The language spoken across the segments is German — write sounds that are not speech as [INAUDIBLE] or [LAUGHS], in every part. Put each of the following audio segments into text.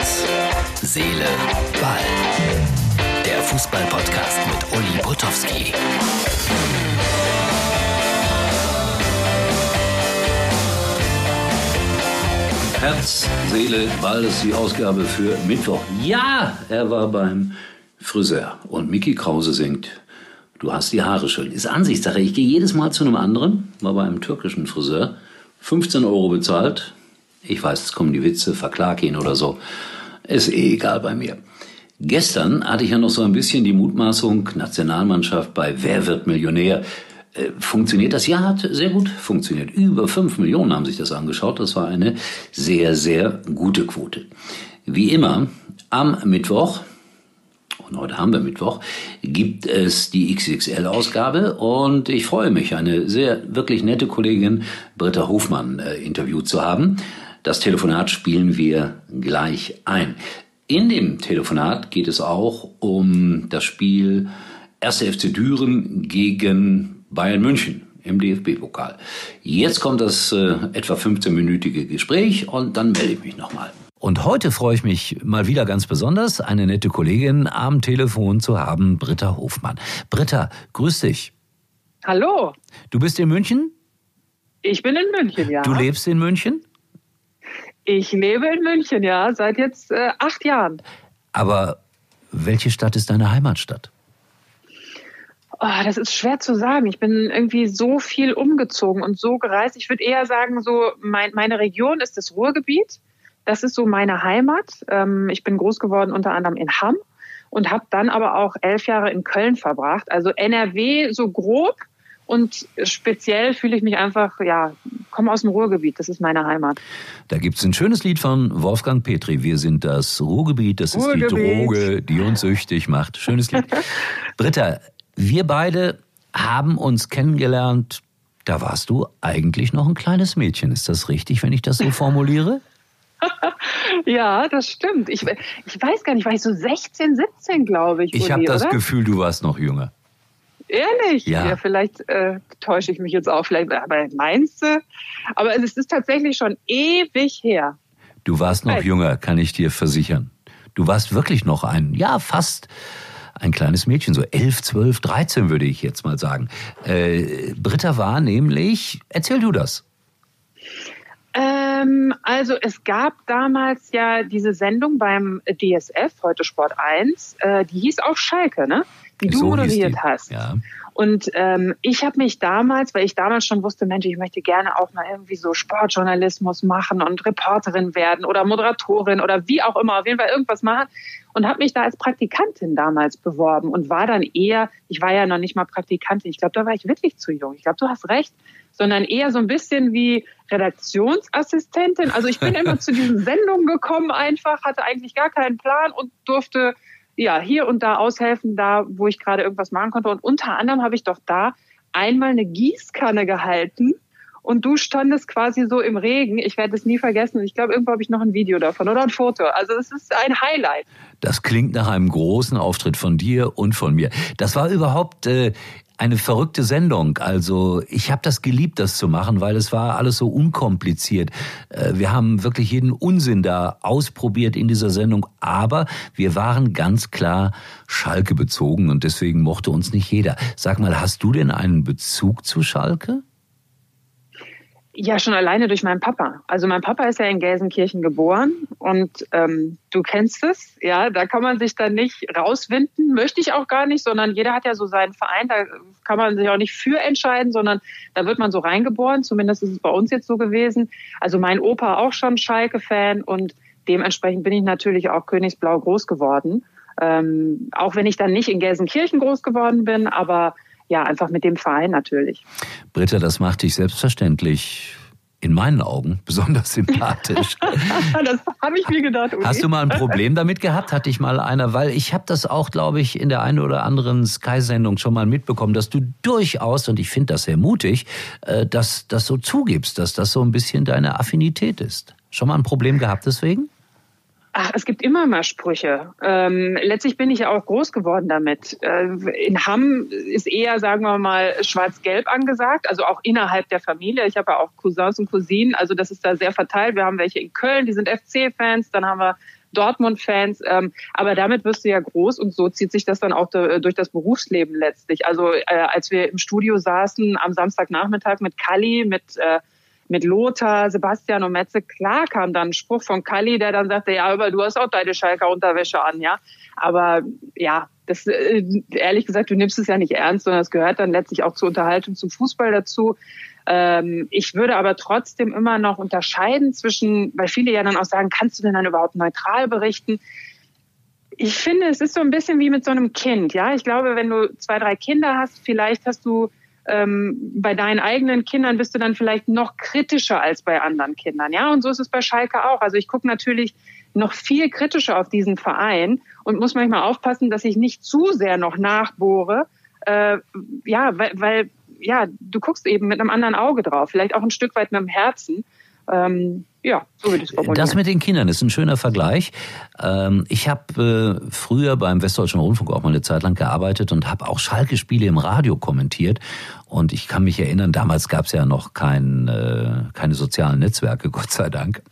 Herz, Seele, Ball. Der Fußball-Podcast mit Uli Potowski. Herz, Seele, Ball ist die Ausgabe für Mittwoch. Ja, er war beim Friseur und Mickey Krause singt. Du hast die Haare schön. Ist Ansichtssache. Ich gehe jedes Mal zu einem anderen, war bei einem türkischen Friseur, 15 Euro bezahlt. Ich weiß, es kommen die Witze, verklag ihn oder so. Ist eh egal bei mir. Gestern hatte ich ja noch so ein bisschen die Mutmaßung, Nationalmannschaft bei Wer wird Millionär? Äh, funktioniert das? Ja, hat sehr gut funktioniert. Über 5 Millionen haben sich das angeschaut. Das war eine sehr, sehr gute Quote. Wie immer, am Mittwoch, und heute haben wir Mittwoch, gibt es die XXL-Ausgabe und ich freue mich, eine sehr wirklich nette Kollegin Britta Hofmann äh, interviewt zu haben. Das Telefonat spielen wir gleich ein. In dem Telefonat geht es auch um das Spiel 1. FC Düren gegen Bayern München im DFB-Pokal. Jetzt kommt das äh, etwa 15-minütige Gespräch und dann melde ich mich nochmal. Und heute freue ich mich mal wieder ganz besonders, eine nette Kollegin am Telefon zu haben, Britta Hofmann. Britta, grüß dich. Hallo. Du bist in München? Ich bin in München, ja. Du lebst in München? Ich lebe in München, ja, seit jetzt äh, acht Jahren. Aber welche Stadt ist deine Heimatstadt? Oh, das ist schwer zu sagen. Ich bin irgendwie so viel umgezogen und so gereist. Ich würde eher sagen, so mein, meine Region ist das Ruhrgebiet. Das ist so meine Heimat. Ähm, ich bin groß geworden unter anderem in Hamm und habe dann aber auch elf Jahre in Köln verbracht. Also NRW so grob und speziell fühle ich mich einfach, ja, komme aus dem Ruhrgebiet. Das ist meine Heimat. Da gibt es ein schönes Lied von Wolfgang Petri. Wir sind das Ruhrgebiet. Das Ruhrgebiet. ist die Droge, die uns süchtig macht. Schönes Lied. [LAUGHS] Britta, wir beide haben uns kennengelernt. Da warst du eigentlich noch ein kleines Mädchen. Ist das richtig, wenn ich das so formuliere? [LAUGHS] ja, das stimmt. Ich, ich weiß gar nicht, war ich so 16, 17, glaube ich. Ich habe das? Gefühl, du warst noch jünger. Ehrlich? Ja. ja vielleicht äh, täusche ich mich jetzt auch. Vielleicht, aber meinst du? Aber es ist tatsächlich schon ewig her. Du warst noch jünger, kann ich dir versichern. Du warst wirklich noch ein, ja, fast ein kleines Mädchen, so elf, zwölf, dreizehn würde ich jetzt mal sagen. Äh, Britta war nämlich, erzähl du das. Ähm, also es gab damals ja diese Sendung beim DSF, heute Sport 1, äh, die hieß auch Schalke, ne? Die du so moderiert hast. Ja. Und ähm, ich habe mich damals, weil ich damals schon wusste, Mensch, ich möchte gerne auch mal irgendwie so Sportjournalismus machen und Reporterin werden oder Moderatorin oder wie auch immer, auf jeden Fall irgendwas machen. Und habe mich da als Praktikantin damals beworben und war dann eher, ich war ja noch nicht mal Praktikantin, ich glaube, da war ich wirklich zu jung. Ich glaube, du hast recht, sondern eher so ein bisschen wie Redaktionsassistentin. Also ich bin immer [LAUGHS] zu diesen Sendungen gekommen einfach, hatte eigentlich gar keinen Plan und durfte ja, hier und da aushelfen, da wo ich gerade irgendwas machen konnte. Und unter anderem habe ich doch da einmal eine Gießkanne gehalten und du standest quasi so im Regen. Ich werde es nie vergessen. Und ich glaube, irgendwo habe ich noch ein Video davon oder ein Foto. Also es ist ein Highlight. Das klingt nach einem großen Auftritt von dir und von mir. Das war überhaupt äh, eine verrückte Sendung. Also ich habe das geliebt, das zu machen, weil es war alles so unkompliziert. Äh, wir haben wirklich jeden Unsinn da ausprobiert in dieser Sendung, aber wir waren ganz klar Schalke bezogen und deswegen mochte uns nicht jeder. Sag mal, hast du denn einen Bezug zu Schalke? Ja, schon alleine durch meinen Papa. Also mein Papa ist ja in Gelsenkirchen geboren und ähm, du kennst es, ja, da kann man sich dann nicht rauswinden, möchte ich auch gar nicht, sondern jeder hat ja so seinen Verein, da kann man sich auch nicht für entscheiden, sondern da wird man so reingeboren, zumindest ist es bei uns jetzt so gewesen. Also mein Opa auch schon Schalke-Fan und dementsprechend bin ich natürlich auch Königsblau groß geworden. Ähm, auch wenn ich dann nicht in Gelsenkirchen groß geworden bin, aber ja, einfach mit dem Verein natürlich. Britta, das macht dich selbstverständlich in meinen Augen besonders sympathisch. [LAUGHS] das habe ich mir gedacht. Uli. Hast du mal ein Problem damit gehabt? Hatte ich mal einer, weil ich habe das auch, glaube ich, in der einen oder anderen Sky-Sendung schon mal mitbekommen, dass du durchaus, und ich finde das sehr mutig, äh, dass das so zugibst, dass das so ein bisschen deine Affinität ist. Schon mal ein Problem gehabt deswegen? Ach, es gibt immer mal Sprüche. Ähm, letztlich bin ich ja auch groß geworden damit. Äh, in Hamm ist eher, sagen wir mal, schwarz-gelb angesagt, also auch innerhalb der Familie. Ich habe ja auch Cousins und Cousinen, also das ist da sehr verteilt. Wir haben welche in Köln, die sind FC-Fans, dann haben wir Dortmund-Fans. Ähm, aber damit wirst du ja groß und so zieht sich das dann auch durch das Berufsleben letztlich. Also äh, als wir im Studio saßen am Samstagnachmittag mit Kali, mit äh, mit Lothar, Sebastian und Metze, klar kam dann ein Spruch von Kali, der dann sagte, ja, aber du hast auch deine Schalker Unterwäsche an, ja. Aber ja, das, äh, ehrlich gesagt, du nimmst es ja nicht ernst, sondern es gehört dann letztlich auch zur Unterhaltung, zum Fußball dazu. Ähm, ich würde aber trotzdem immer noch unterscheiden zwischen, weil viele ja dann auch sagen, kannst du denn dann überhaupt neutral berichten? Ich finde, es ist so ein bisschen wie mit so einem Kind. Ja, ich glaube, wenn du zwei, drei Kinder hast, vielleicht hast du ähm, bei deinen eigenen Kindern bist du dann vielleicht noch kritischer als bei anderen Kindern. Ja, und so ist es bei Schalke auch. Also ich gucke natürlich noch viel kritischer auf diesen Verein und muss manchmal aufpassen, dass ich nicht zu sehr noch nachbohre. Äh, ja, weil, weil ja, du guckst eben mit einem anderen Auge drauf, vielleicht auch ein Stück weit mit dem Herzen. Ähm, ja, so würde ich es formulieren. Das mit den Kindern ist ein schöner Vergleich. Ähm, ich habe äh, früher beim Westdeutschen Rundfunk auch mal eine Zeit lang gearbeitet und habe auch Schalke-Spiele im Radio kommentiert. Und ich kann mich erinnern, damals gab es ja noch kein, äh, keine sozialen Netzwerke, [LAUGHS] Gott sei Dank.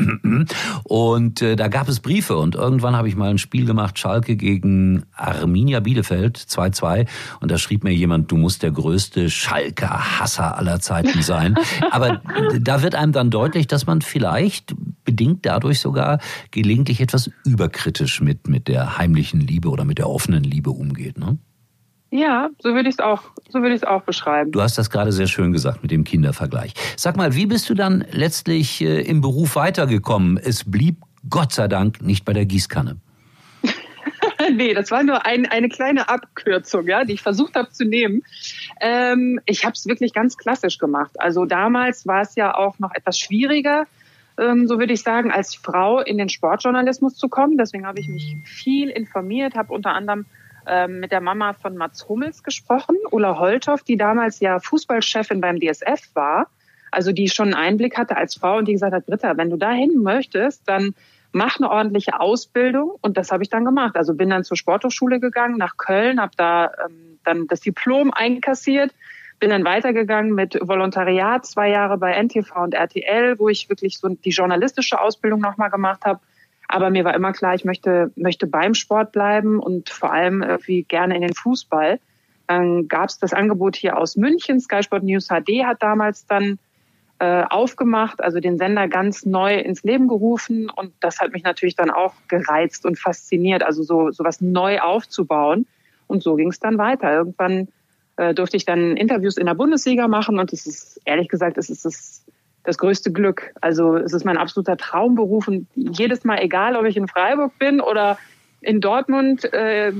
Und äh, da gab es Briefe und irgendwann habe ich mal ein Spiel gemacht, Schalke gegen Arminia Bielefeld, 2-2. Und da schrieb mir jemand, du musst der größte Schalker-Hasser aller Zeiten sein. [LAUGHS] Aber da wird einem dann deutlich, dass man vielleicht bedingt dadurch sogar gelegentlich etwas überkritisch mit, mit der heimlichen Liebe oder mit der offenen Liebe umgeht. Ne? Ja, so würde ich es auch, so würde ich es auch beschreiben. Du hast das gerade sehr schön gesagt mit dem Kindervergleich. Sag mal, wie bist du dann letztlich äh, im Beruf weitergekommen? Es blieb Gott sei Dank nicht bei der Gießkanne. [LAUGHS] nee, das war nur ein, eine kleine Abkürzung, ja, die ich versucht habe zu nehmen. Ähm, ich habe es wirklich ganz klassisch gemacht. Also damals war es ja auch noch etwas schwieriger, ähm, so würde ich sagen, als Frau in den Sportjournalismus zu kommen. Deswegen habe ich mich viel informiert, habe unter anderem ähm, mit der Mama von Mats Hummels gesprochen, Ulla Holthoff, die damals ja Fußballchefin beim DSF war, also die schon einen Einblick hatte als Frau und die gesagt hat, Britta, wenn du dahin möchtest, dann mach eine ordentliche Ausbildung und das habe ich dann gemacht. Also bin dann zur Sporthochschule gegangen nach Köln, habe da ähm, dann das Diplom einkassiert, bin dann weitergegangen mit Volontariat zwei Jahre bei NTV und RTL, wo ich wirklich so die journalistische Ausbildung nochmal gemacht habe aber mir war immer klar, ich möchte, möchte beim Sport bleiben und vor allem irgendwie gerne in den Fußball. Dann gab es das Angebot hier aus München. Sky Sport News HD hat damals dann äh, aufgemacht, also den Sender ganz neu ins Leben gerufen. Und das hat mich natürlich dann auch gereizt und fasziniert, also so, so was neu aufzubauen. Und so ging es dann weiter. Irgendwann äh, durfte ich dann Interviews in der Bundesliga machen und es ist, ehrlich gesagt, es ist das das größte Glück. Also es ist mein absoluter Traumberuf und jedes Mal, egal ob ich in Freiburg bin oder in Dortmund äh,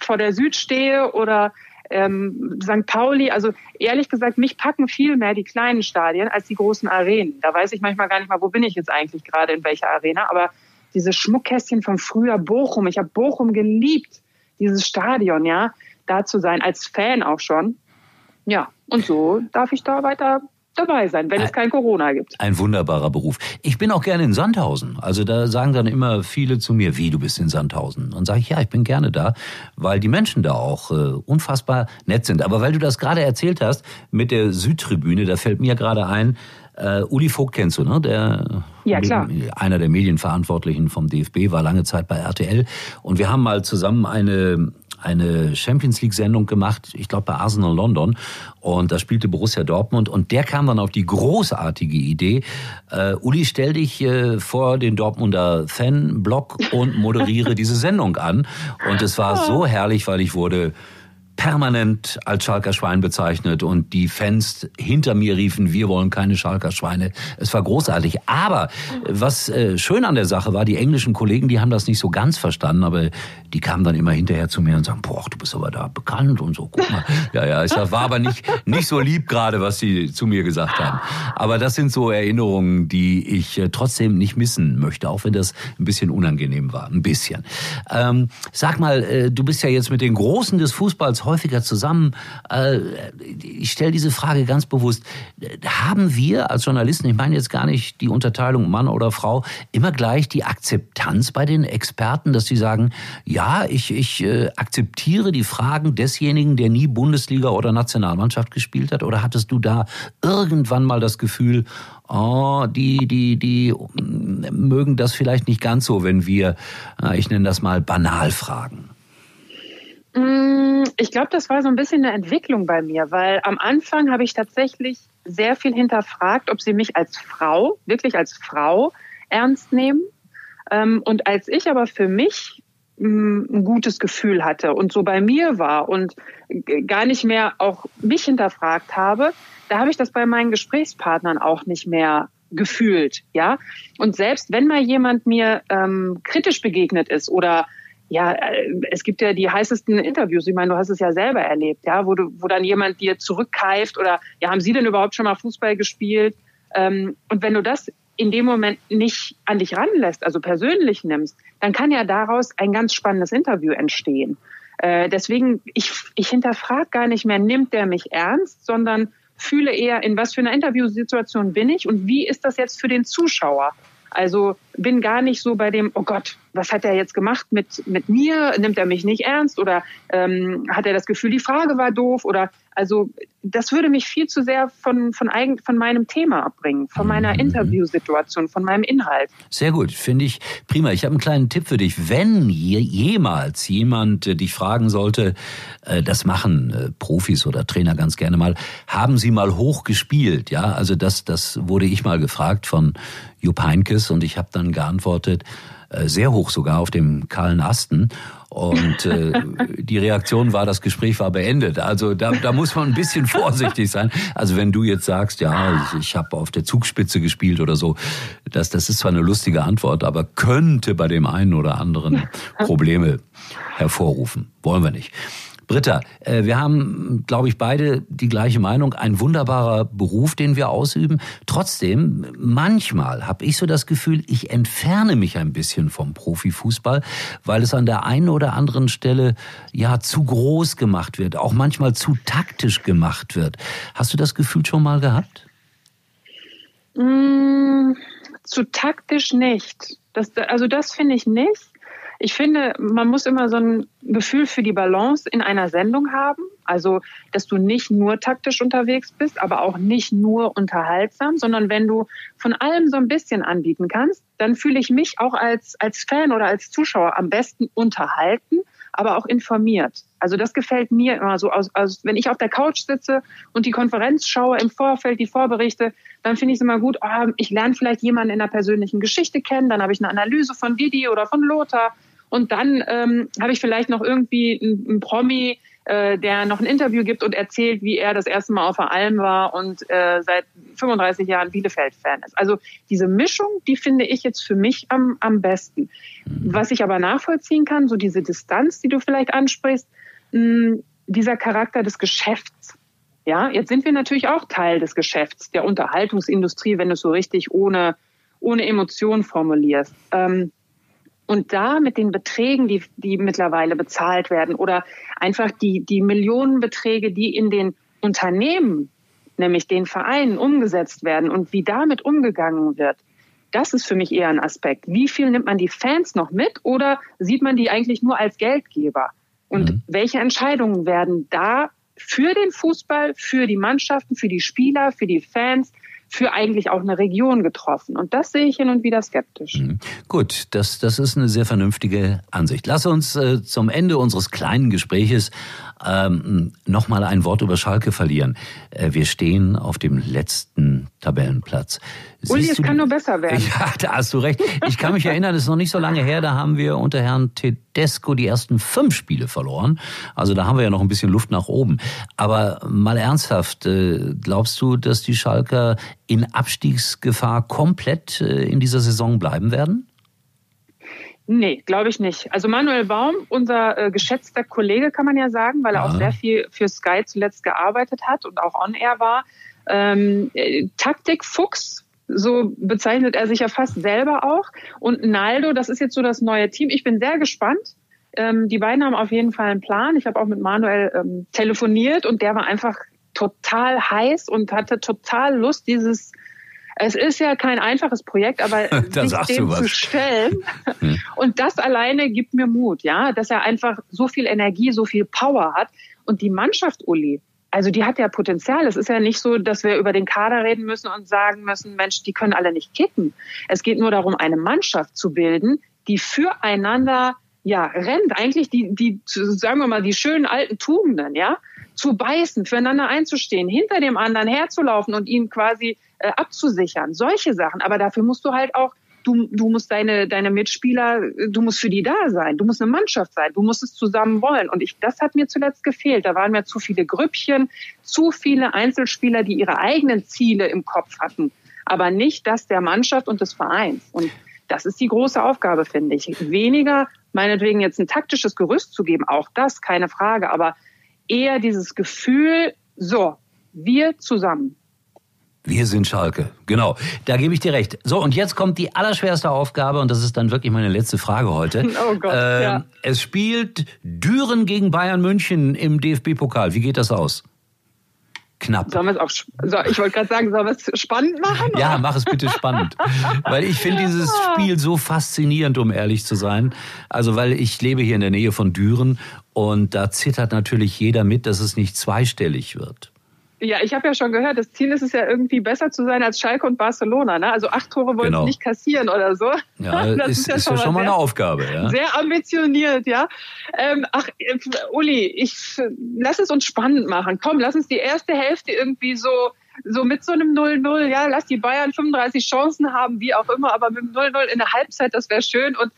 vor der Süd stehe oder ähm, St. Pauli, also ehrlich gesagt, mich packen viel mehr die kleinen Stadien als die großen Arenen. Da weiß ich manchmal gar nicht mal, wo bin ich jetzt eigentlich gerade in welcher Arena, aber diese Schmuckkästchen von früher Bochum, ich habe Bochum geliebt, dieses Stadion, ja, da zu sein, als Fan auch schon. Ja, und so darf ich da weiter dabei sein, wenn ein, es kein Corona gibt. Ein wunderbarer Beruf. Ich bin auch gerne in Sandhausen. Also da sagen dann immer viele zu mir, wie du bist in Sandhausen. Und sage ich, ja, ich bin gerne da, weil die Menschen da auch äh, unfassbar nett sind. Aber weil du das gerade erzählt hast mit der Südtribüne, da fällt mir gerade ein, äh, Uli Vogt kennst du, ne? Der ja, klar. einer der Medienverantwortlichen vom DFB war lange Zeit bei RTL und wir haben mal zusammen eine eine Champions League Sendung gemacht, ich glaube bei Arsenal London. Und da spielte Borussia Dortmund. Und der kam dann auf die großartige Idee, äh, Uli, stell dich äh, vor den Dortmunder Fanblock und moderiere [LAUGHS] diese Sendung an. Und es war so herrlich, weil ich wurde permanent als Schalker Schwein bezeichnet und die Fans hinter mir riefen, wir wollen keine Schalker Schweine. Es war großartig. Aber was äh, schön an der Sache war, die englischen Kollegen, die haben das nicht so ganz verstanden, aber die kamen dann immer hinterher zu mir und sagen, boah, du bist aber da bekannt und so, guck mal. Ja, ja, es war aber nicht, nicht so lieb gerade, was sie zu mir gesagt haben. Aber das sind so Erinnerungen, die ich äh, trotzdem nicht missen möchte, auch wenn das ein bisschen unangenehm war. Ein bisschen. Ähm, sag mal, äh, du bist ja jetzt mit den Großen des Fußballs häufiger zusammen. Äh, ich stelle diese Frage ganz bewusst. Haben wir als Journalisten, ich meine jetzt gar nicht die Unterteilung Mann oder Frau, immer gleich die Akzeptanz bei den Experten, dass sie sagen, ja, ich, ich äh, akzeptiere die Fragen desjenigen, der nie Bundesliga oder Nationalmannschaft gespielt hat? Oder hattest du da irgendwann mal das Gefühl, oh, die, die, die mögen das vielleicht nicht ganz so, wenn wir, äh, ich nenne das mal, banal fragen? Mm, ich glaube, das war so ein bisschen eine Entwicklung bei mir, weil am Anfang habe ich tatsächlich sehr viel hinterfragt, ob sie mich als Frau, wirklich als Frau ernst nehmen. Ähm, und als ich aber für mich mm, ein gutes Gefühl hatte und so bei mir war und gar nicht mehr auch mich hinterfragt habe, da habe ich das bei meinen Gesprächspartnern auch nicht mehr gefühlt, ja. Und selbst wenn mal jemand mir ähm, kritisch begegnet ist oder ja, äh, es gibt ja die heißesten Interviews. Ich meine, du hast es ja selber erlebt, ja, wo du, wo dann jemand dir zurückkeift oder ja, haben Sie denn überhaupt schon mal Fußball gespielt? Ähm, und wenn du das in dem Moment nicht an dich ranlässt, also persönlich nimmst, dann kann ja daraus ein ganz spannendes Interview entstehen. Äh, deswegen, ich, ich hinterfrage gar nicht mehr, nimmt der mich ernst, sondern fühle eher, in was für einer Interviewsituation bin ich und wie ist das jetzt für den Zuschauer. Also bin gar nicht so bei dem, oh Gott, was hat er jetzt gemacht mit, mit mir? Nimmt er mich nicht ernst? Oder ähm, hat er das Gefühl, die Frage war doof? Oder also das würde mich viel zu sehr von, von, eigen, von meinem Thema abbringen, von meiner mhm. Interviewsituation, von meinem Inhalt. Sehr gut, finde ich prima. Ich habe einen kleinen Tipp für dich. Wenn jemals jemand äh, dich fragen sollte, äh, das machen äh, Profis oder Trainer ganz gerne mal, haben sie mal hoch gespielt? Ja, also das, das wurde ich mal gefragt von Jupp Heinkes und ich habe dann geantwortet, sehr hoch sogar auf dem kahlen Asten. Und äh, [LAUGHS] die Reaktion war, das Gespräch war beendet. Also da, da muss man ein bisschen [LAUGHS] vorsichtig sein. Also wenn du jetzt sagst, ja, ich, ich habe auf der Zugspitze gespielt oder so, das, das ist zwar eine lustige Antwort, aber könnte bei dem einen oder anderen [LAUGHS] Probleme hervorrufen. Wollen wir nicht. Britta, äh, wir haben, glaube ich, beide die gleiche Meinung. Ein wunderbarer Beruf, den wir ausüben. Trotzdem, manchmal habe ich so das Gefühl, ich entferne mich ein bisschen vom Profifußball, weil es an der einen oder anderen Stelle ja zu groß gemacht wird, auch manchmal zu taktisch gemacht wird. Hast du das Gefühl schon mal gehabt? Mm, zu taktisch nicht. Das, also das finde ich nicht ich finde, man muss immer so ein Gefühl für die Balance in einer Sendung haben. Also, dass du nicht nur taktisch unterwegs bist, aber auch nicht nur unterhaltsam, sondern wenn du von allem so ein bisschen anbieten kannst, dann fühle ich mich auch als, als Fan oder als Zuschauer am besten unterhalten, aber auch informiert. Also das gefällt mir immer so. Aus, aus, wenn ich auf der Couch sitze und die Konferenz schaue im Vorfeld, die Vorberichte, dann finde ich es immer gut, oh, ich lerne vielleicht jemanden in der persönlichen Geschichte kennen, dann habe ich eine Analyse von Didi oder von Lothar und dann ähm, habe ich vielleicht noch irgendwie einen Promi, äh, der noch ein Interview gibt und erzählt, wie er das erste Mal auf der Alm war und äh, seit 35 Jahren Bielefeld-Fan ist. Also diese Mischung, die finde ich jetzt für mich am, am besten. Was ich aber nachvollziehen kann, so diese Distanz, die du vielleicht ansprichst, mh, dieser Charakter des Geschäfts. Ja, jetzt sind wir natürlich auch Teil des Geschäfts, der Unterhaltungsindustrie, wenn du es so richtig ohne, ohne Emotion formulierst. Ähm, und da mit den Beträgen, die, die mittlerweile bezahlt werden oder einfach die, die Millionenbeträge, die in den Unternehmen, nämlich den Vereinen umgesetzt werden und wie damit umgegangen wird, das ist für mich eher ein Aspekt. Wie viel nimmt man die Fans noch mit oder sieht man die eigentlich nur als Geldgeber? Und mhm. welche Entscheidungen werden da für den Fußball, für die Mannschaften, für die Spieler, für die Fans, für eigentlich auch eine Region getroffen. Und das sehe ich hin und wieder skeptisch. Mhm. Gut, das, das ist eine sehr vernünftige Ansicht. Lass uns äh, zum Ende unseres kleinen Gespräches ähm, nochmal ein Wort über Schalke verlieren. Äh, wir stehen auf dem letzten Tabellenplatz. Uli, es kann nur besser werden. [LAUGHS] Ja, da hast du recht. Ich kann mich erinnern, es ist noch nicht so lange her, da haben wir unter Herrn Tedesco die ersten fünf Spiele verloren. Also da haben wir ja noch ein bisschen Luft nach oben. Aber mal ernsthaft, äh, glaubst du, dass die Schalker in Abstiegsgefahr komplett äh, in dieser Saison bleiben werden? Nee, glaube ich nicht. Also Manuel Baum, unser äh, geschätzter Kollege, kann man ja sagen, weil er ja. auch sehr viel für Sky zuletzt gearbeitet hat und auch on-air war. Ähm, äh, Taktikfuchs, so bezeichnet er sich ja fast selber auch. Und Naldo, das ist jetzt so das neue Team. Ich bin sehr gespannt. ähm, die beiden haben auf jeden Fall einen Plan. Ich habe auch mit Manuel ähm, telefoniert und der war einfach total heiß und hatte total Lust, dieses es ist ja kein einfaches Projekt, aber [LAUGHS] sich dem zu stellen hm. und das alleine gibt mir Mut, ja, dass er einfach so viel Energie, so viel Power hat und die Mannschaft Uli, also die hat ja Potenzial. Es ist ja nicht so, dass wir über den Kader reden müssen und sagen müssen, Mensch, die können alle nicht kicken. Es geht nur darum, eine Mannschaft zu bilden, die füreinander ja rennt. Eigentlich die, die, sagen wir mal, die schönen alten Tugenden, ja, zu beißen, füreinander einzustehen, hinter dem anderen herzulaufen und ihn quasi äh, abzusichern. Solche Sachen. Aber dafür musst du halt auch du, du musst deine, deine Mitspieler, du musst für die da sein, du musst eine Mannschaft sein, du musst es zusammen wollen. Und ich, das hat mir zuletzt gefehlt. Da waren mir zu viele Grüppchen, zu viele Einzelspieler, die ihre eigenen Ziele im Kopf hatten, aber nicht das der Mannschaft und des Vereins. Und das ist die große Aufgabe, finde ich. Weniger meinetwegen jetzt ein taktisches Gerüst zu geben, auch das, keine Frage, aber eher dieses Gefühl, so, wir zusammen. Wir sind Schalke. Genau, da gebe ich dir recht. So, und jetzt kommt die allerschwerste Aufgabe, und das ist dann wirklich meine letzte Frage heute. [LAUGHS] Oh Gott, ähm, ja. Es spielt Düren gegen Bayern München im DFB-Pokal. Wie geht das aus? Knapp. Sollen wir es auch, so, ich wollte gerade sagen, sollen wir es spannend machen? Oder? Ja, mach es bitte spannend. [LAUGHS] weil ich finde dieses Spiel so faszinierend, um ehrlich zu sein. Also, weil ich lebe hier in der Nähe von Düren und da zittert natürlich jeder mit, dass es nicht zweistellig wird. Ja, ich habe ja schon gehört, das Ziel ist es ja irgendwie besser zu sein als Schalke und Barcelona. Ne? Also acht Tore wollen genau. sie nicht kassieren oder so. Ja, [LAUGHS] das ist, ist ja schon, ist ja schon mal eine Aufgabe. Ja? Sehr ambitioniert, ja. Ähm, ach, Uli, ich lass es uns spannend machen. Komm, lass uns die erste Hälfte irgendwie so so mit so einem 0-0, ja, lass die Bayern 35 Chancen haben, wie auch immer, aber mit dem 0-0 in der Halbzeit, das wäre schön. Und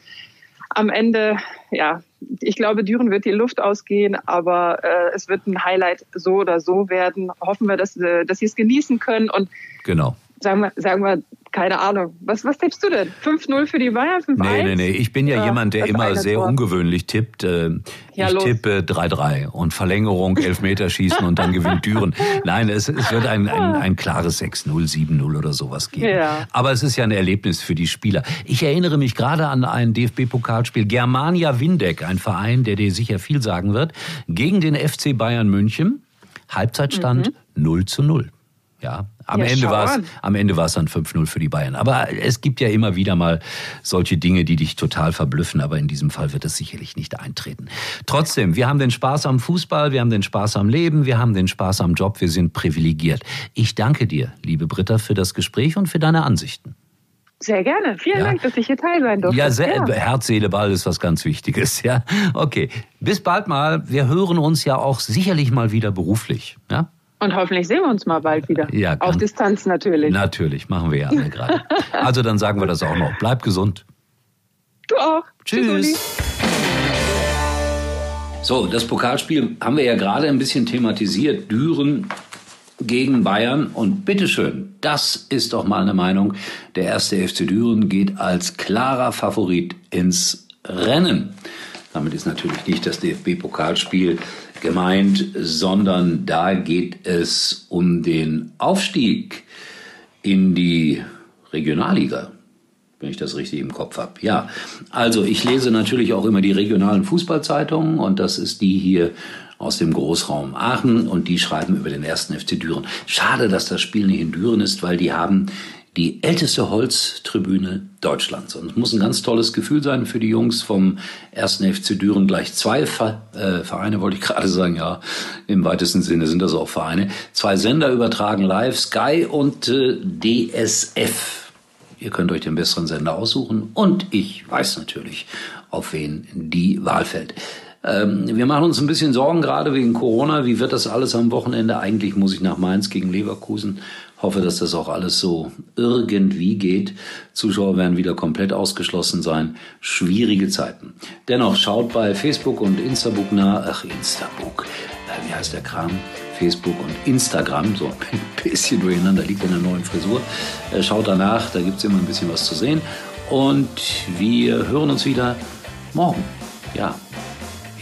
am Ende, ja, ich glaube, Düren wird die Luft ausgehen, aber äh, es wird ein Highlight so oder so werden. Hoffen wir, dass, äh, dass sie es genießen können und genau. sagen wir, sagen wir keine Ahnung. Was, was tippst du denn? 5-0 für die Bayern? 5-1? Nee, nee, nee. Ich bin ja, ja jemand, der immer sehr Tor. ungewöhnlich tippt. Äh, ja, ich los. tippe 3-3 und Verlängerung, Elfmeterschießen und dann gewinnt Düren. [LAUGHS] Nein, es, es wird ein, ein, ein klares 6-0, 7-0 oder sowas geben. Ja. Aber es ist ja ein Erlebnis für die Spieler. Ich erinnere mich gerade an ein DFB-Pokalspiel. Germania Windeck, ein Verein, der dir sicher viel sagen wird, gegen den FC Bayern München. Halbzeitstand mhm. 0 zu 0. Ja, am ja, Ende war es, am Ende war es dann 5-0 für die Bayern. Aber es gibt ja immer wieder mal solche Dinge, die dich total verblüffen. Aber in diesem Fall wird es sicherlich nicht eintreten. Trotzdem, wir haben den Spaß am Fußball, wir haben den Spaß am Leben, wir haben den Spaß am Job, wir sind privilegiert. Ich danke dir, liebe Britta, für das Gespräch und für deine Ansichten. Sehr gerne. Vielen ja. Dank, dass ich hier teil sein durfte. Ja, sehr, ja. Herz, Seele, Ball ist was ganz Wichtiges. Ja, okay. Bis bald mal. Wir hören uns ja auch sicherlich mal wieder beruflich. Ja. Und hoffentlich sehen wir uns mal bald wieder. Ja, Auf Distanz natürlich. Natürlich, machen wir ja alle gerade. Also dann sagen wir das auch noch. Bleib gesund. Du auch. Tschüss. Tschüss so, das Pokalspiel haben wir ja gerade ein bisschen thematisiert. Düren gegen Bayern. Und bitteschön, das ist doch mal eine Meinung. Der erste FC Düren geht als klarer Favorit ins Rennen. Damit ist natürlich nicht das DFB-Pokalspiel gemeint, sondern da geht es um den Aufstieg in die Regionalliga, wenn ich das richtig im Kopf habe. Ja, also ich lese natürlich auch immer die regionalen Fußballzeitungen und das ist die hier aus dem Großraum Aachen und die schreiben über den ersten FC Düren. Schade, dass das Spiel nicht in Düren ist, weil die haben die älteste Holztribüne Deutschlands. Und es muss ein ganz tolles Gefühl sein für die Jungs vom 1. FC Düren. Gleich zwei äh, Vereine, wollte ich [LAUGHS] gerade sagen, ja, im weitesten Sinne sind das auch Vereine. Zwei Sender übertragen live, Sky und äh, DSF. Ihr könnt euch den besseren Sender aussuchen. Und ich weiß natürlich, auf wen die Wahl fällt. Ähm, wir machen uns ein bisschen Sorgen, gerade wegen Corona. Wie wird das alles am Wochenende? Eigentlich muss ich nach Mainz gegen Leverkusen Hoffe, dass das auch alles so irgendwie geht. Zuschauer werden wieder komplett ausgeschlossen sein. Schwierige Zeiten. Dennoch schaut bei Facebook und Instabook nach. Ach, Instabook. Äh, wie heißt der Kram? Facebook und Instagram, so [LAUGHS] ein bisschen durcheinander, liegt in der neuen Frisur. Äh, schaut danach, da gibt es immer ein bisschen was zu sehen. Und wir hören uns wieder morgen. Ja,